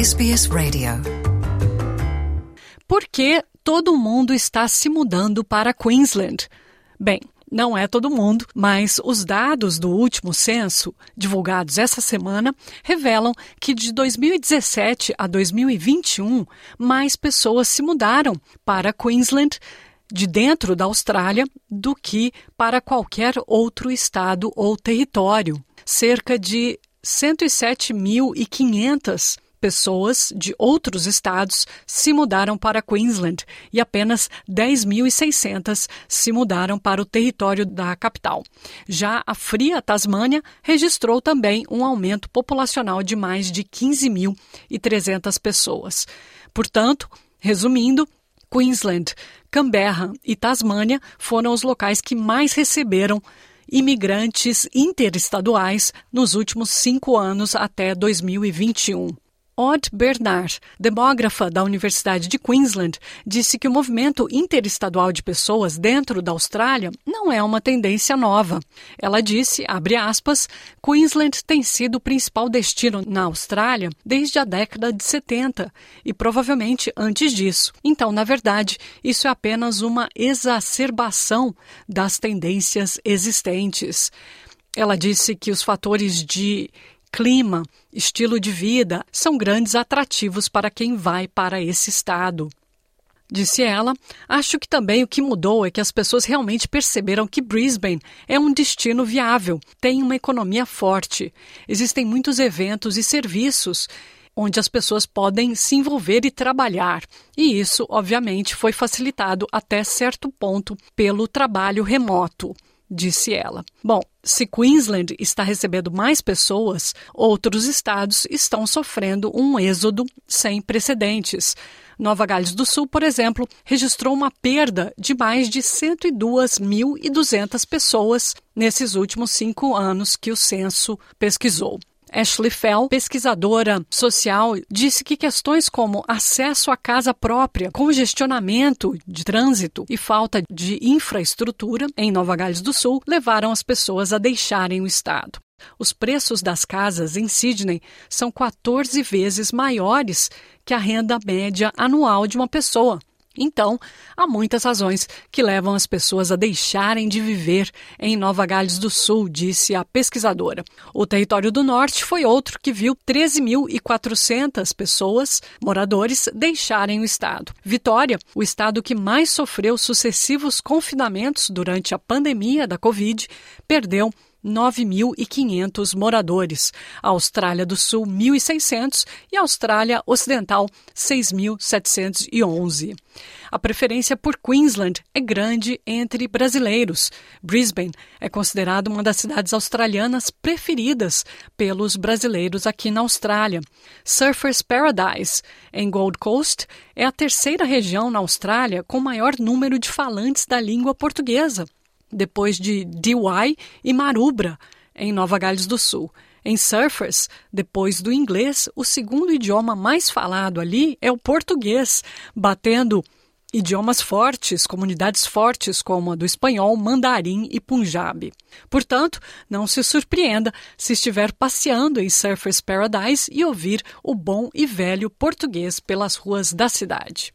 SBS Radio. Por que todo mundo está se mudando para Queensland? Bem, não é todo mundo, mas os dados do último censo, divulgados essa semana, revelam que de 2017 a 2021, mais pessoas se mudaram para Queensland de dentro da Austrália do que para qualquer outro estado ou território. Cerca de 107.500 pessoas de outros estados se mudaram para Queensland e apenas 10.600 se mudaram para o território da capital. Já a fria Tasmânia registrou também um aumento populacional de mais de 15.300 pessoas. Portanto, resumindo, Queensland, Canberra e Tasmânia foram os locais que mais receberam imigrantes interestaduais nos últimos cinco anos até 2021. Odd Bernard, demógrafa da Universidade de Queensland, disse que o movimento interestadual de pessoas dentro da Austrália não é uma tendência nova. Ela disse, abre aspas, Queensland tem sido o principal destino na Austrália desde a década de 70 e provavelmente antes disso. Então, na verdade, isso é apenas uma exacerbação das tendências existentes. Ela disse que os fatores de clima, estilo de vida são grandes atrativos para quem vai para esse estado. Disse ela, acho que também o que mudou é que as pessoas realmente perceberam que Brisbane é um destino viável, tem uma economia forte, existem muitos eventos e serviços onde as pessoas podem se envolver e trabalhar. E isso, obviamente, foi facilitado até certo ponto pelo trabalho remoto disse ela. Bom, se Queensland está recebendo mais pessoas, outros estados estão sofrendo um êxodo sem precedentes. Nova Gales do Sul, por exemplo, registrou uma perda de mais de 102.200 pessoas nesses últimos cinco anos que o censo pesquisou. Ashley Fell, pesquisadora social, disse que questões como acesso à casa própria, congestionamento de trânsito e falta de infraestrutura em Nova Gales do Sul levaram as pessoas a deixarem o estado. Os preços das casas em Sydney são 14 vezes maiores que a renda média anual de uma pessoa, então, há muitas razões que levam as pessoas a deixarem de viver em Nova Gales do Sul, disse a pesquisadora. O território do Norte foi outro que viu 13.400 pessoas, moradores, deixarem o estado. Vitória, o estado que mais sofreu sucessivos confinamentos durante a pandemia da Covid, perdeu 9.500 moradores, Austrália do Sul 1.600 e Austrália Ocidental 6.711. A preferência por Queensland é grande entre brasileiros. Brisbane é considerada uma das cidades australianas preferidas pelos brasileiros aqui na Austrália. Surfers Paradise, em Gold Coast, é a terceira região na Austrália com maior número de falantes da língua portuguesa depois de Dewey e Marubra, em Nova Gales do Sul. Em Surfers, depois do inglês, o segundo idioma mais falado ali é o português, batendo idiomas fortes, comunidades fortes como a do espanhol, mandarim e punjabi. Portanto, não se surpreenda se estiver passeando em Surfers Paradise e ouvir o bom e velho português pelas ruas da cidade.